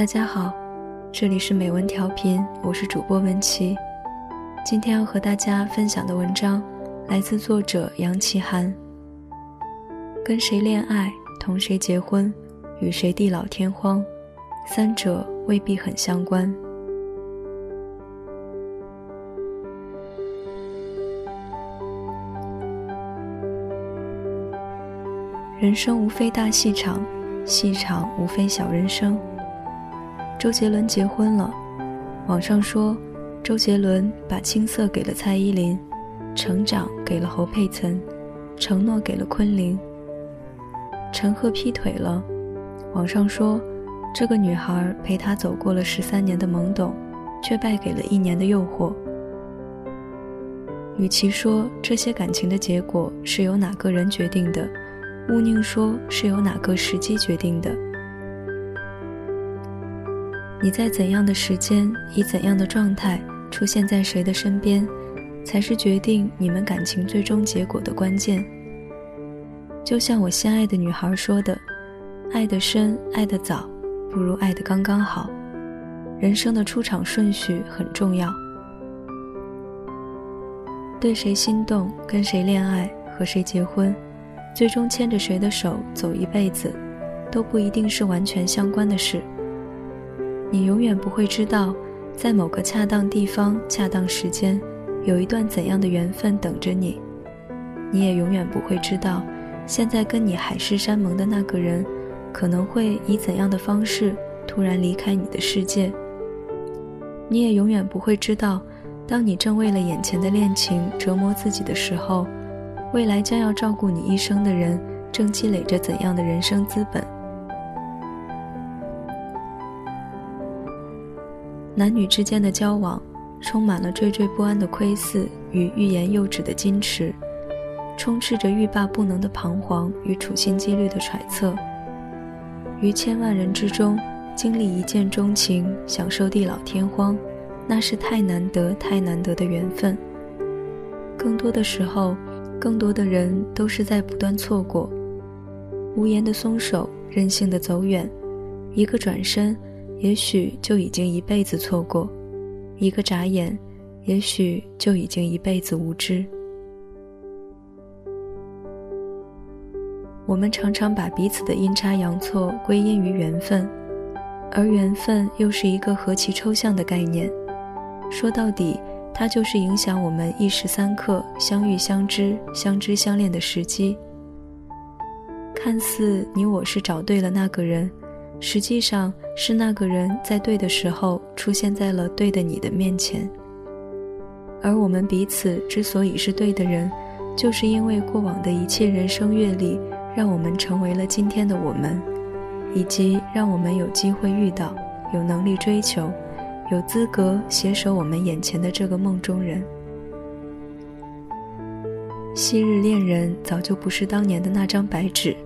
大家好，这里是美文调频，我是主播文琪。今天要和大家分享的文章来自作者杨奇涵。跟谁恋爱，同谁结婚，与谁地老天荒，三者未必很相关。人生无非大戏场，戏场无非小人生。周杰伦结婚了，网上说，周杰伦把青涩给了蔡依林，成长给了侯佩岑，承诺给了昆凌。陈赫劈腿了，网上说，这个女孩陪他走过了十三年的懵懂，却败给了一年的诱惑。与其说这些感情的结果是由哪个人决定的，毋宁说是由哪个时机决定的。你在怎样的时间，以怎样的状态出现在谁的身边，才是决定你们感情最终结果的关键。就像我心爱的女孩说的：“爱得深，爱得早，不如爱得刚刚好。”人生的出场顺序很重要。对谁心动，跟谁恋爱，和谁结婚，最终牵着谁的手走一辈子，都不一定是完全相关的事。你永远不会知道，在某个恰当地方、恰当时间，有一段怎样的缘分等着你。你也永远不会知道，现在跟你海誓山盟的那个人，可能会以怎样的方式突然离开你的世界。你也永远不会知道，当你正为了眼前的恋情折磨自己的时候，未来将要照顾你一生的人，正积累着怎样的人生资本。男女之间的交往，充满了惴惴不安的窥伺与欲言又止的矜持，充斥着欲罢不能的彷徨与处心积虑的揣测。于千万人之中，经历一见钟情，享受地老天荒，那是太难得、太难得的缘分。更多的时候，更多的人都是在不断错过，无言的松手，任性的走远，一个转身。也许就已经一辈子错过，一个眨眼，也许就已经一辈子无知。我们常常把彼此的阴差阳错归因于缘分，而缘分又是一个何其抽象的概念。说到底，它就是影响我们一时三刻相遇、相知、相知相恋的时机。看似你我是找对了那个人。实际上是那个人在对的时候出现在了对的你的面前，而我们彼此之所以是对的人，就是因为过往的一切人生阅历，让我们成为了今天的我们，以及让我们有机会遇到，有能力追求，有资格携手我们眼前的这个梦中人。昔日恋人早就不是当年的那张白纸。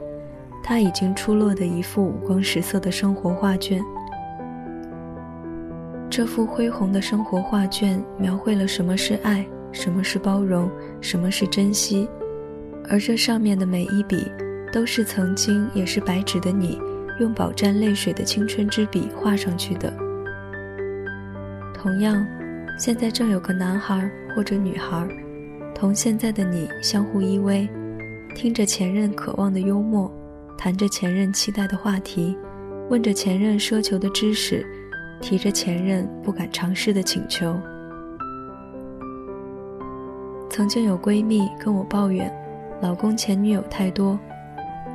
他已经出落的一副五光十色的生活画卷。这幅恢宏的生活画卷描绘了什么是爱，什么是包容，什么是珍惜，而这上面的每一笔，都是曾经也是白纸的你，用饱蘸泪水的青春之笔画上去的。同样，现在正有个男孩或者女孩，同现在的你相互依偎，听着前任渴望的幽默。谈着前任期待的话题，问着前任奢求的知识，提着前任不敢尝试的请求。曾经有闺蜜跟我抱怨，老公前女友太多。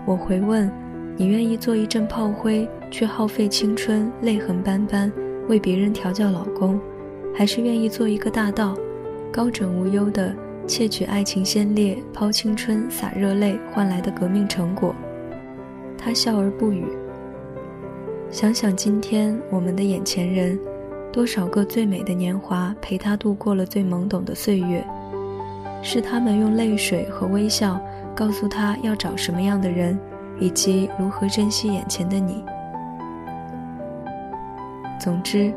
我回问：你愿意做一阵炮灰，却耗费青春、泪痕斑斑，为别人调教老公，还是愿意做一个大盗，高枕无忧的窃取爱情先烈抛青春、洒热泪换来的革命成果？他笑而不语。想想今天我们的眼前人，多少个最美的年华陪他度过了最懵懂的岁月，是他们用泪水和微笑告诉他要找什么样的人，以及如何珍惜眼前的你。总之，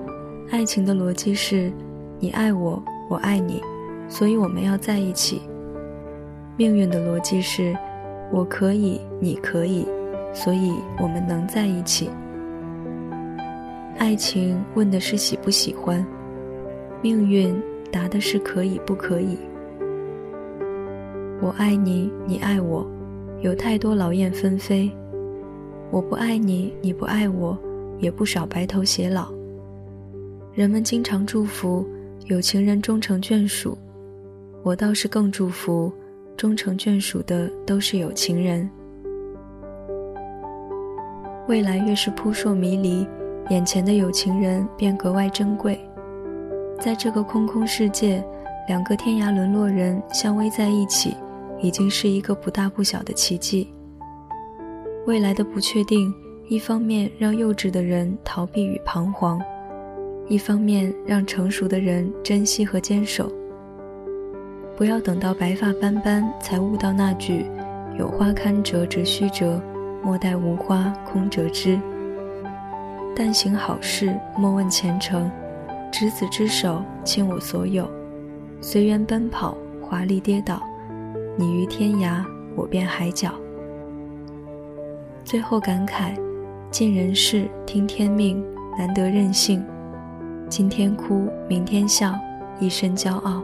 爱情的逻辑是：你爱我，我爱你，所以我们要在一起。命运的逻辑是：我可以，你可以。所以我们能在一起。爱情问的是喜不喜欢，命运答的是可以不可以。我爱你，你爱我，有太多劳燕分飞；我不爱你，你不爱我，也不少白头偕老。人们经常祝福有情人终成眷属，我倒是更祝福终成眷属的都是有情人。未来越是扑朔迷离，眼前的有情人便格外珍贵。在这个空空世界，两个天涯沦落人相偎在一起，已经是一个不大不小的奇迹。未来的不确定，一方面让幼稚的人逃避与彷徨，一方面让成熟的人珍惜和坚守。不要等到白发斑斑才悟到那句“有花堪折直须折”。莫待无花空折枝。但行好事，莫问前程。执子之手，倾我所有。随缘奔跑，华丽跌倒。你于天涯，我便海角。最后感慨：尽人事，听天命，难得任性。今天哭，明天笑，一身骄傲。